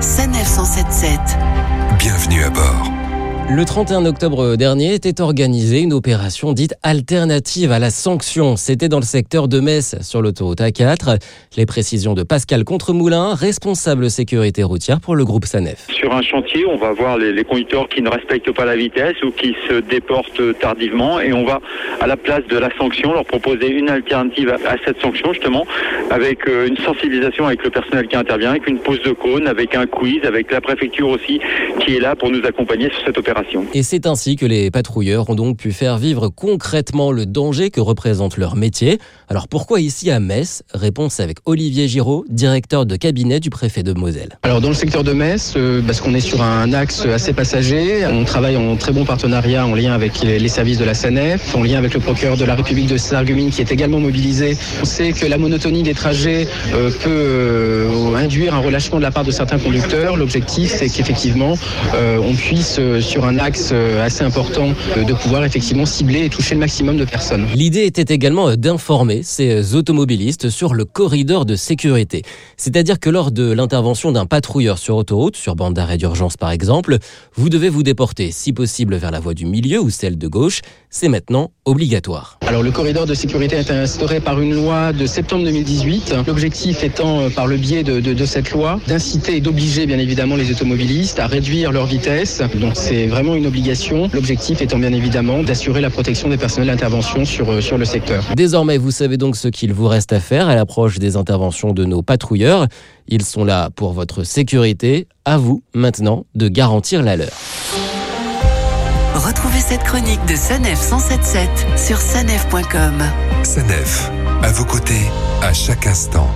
Sanef 177. Bienvenue à bord. Le 31 octobre dernier était organisée une opération dite alternative à la sanction. C'était dans le secteur de Metz, sur l'autoroute A4. Les précisions de Pascal Contremoulin, responsable sécurité routière pour le groupe SANEF. Sur un chantier, on va voir les, conducteurs qui ne respectent pas la vitesse ou qui se déportent tardivement et on va, à la place de la sanction, leur proposer une alternative à, cette sanction, justement, avec euh, une sensibilisation avec le personnel qui intervient, avec une pose de cône, avec un quiz, avec la préfecture aussi qui est là pour nous accompagner sur cette opération. Et c'est ainsi que les patrouilleurs ont donc pu faire vivre concrètement le danger que représente leur métier. Alors pourquoi ici à Metz? Réponse avec Olivier Giraud, directeur de cabinet du préfet de Moselle. Alors dans le secteur de Metz, euh, parce qu'on est sur un axe assez passager, on travaille en très bon partenariat en lien avec les, les services de la SANEF, en lien avec le procureur de la République de Sarreguemines qui est également mobilisé. On sait que la monotonie des trajets euh, peut euh, induire un relâchement de la part de certains conducteurs. L'objectif c'est qu'effectivement euh, on puisse euh, un axe euh, assez important euh, de pouvoir effectivement cibler et toucher le maximum de personnes. L'idée était également euh, d'informer ces automobilistes sur le corridor de sécurité. C'est-à-dire que lors de l'intervention d'un patrouilleur sur autoroute, sur bande d'arrêt d'urgence par exemple, vous devez vous déporter si possible vers la voie du milieu ou celle de gauche. C'est maintenant obligatoire. Alors le corridor de sécurité a été instauré par une loi de septembre 2018. L'objectif étant, euh, par le biais de, de, de cette loi, d'inciter et d'obliger bien évidemment les automobilistes à réduire leur vitesse. Donc c'est vraiment une obligation. L'objectif étant bien évidemment d'assurer la protection des personnels d'intervention sur, euh, sur le secteur. Désormais, vous savez donc ce qu'il vous reste à faire à l'approche des interventions de nos patrouilleurs. Ils sont là pour votre sécurité. À vous maintenant de garantir la leur. Retrouvez cette chronique de Sanef 177 sur sanef.com. Sanef, à vos côtés, à chaque instant.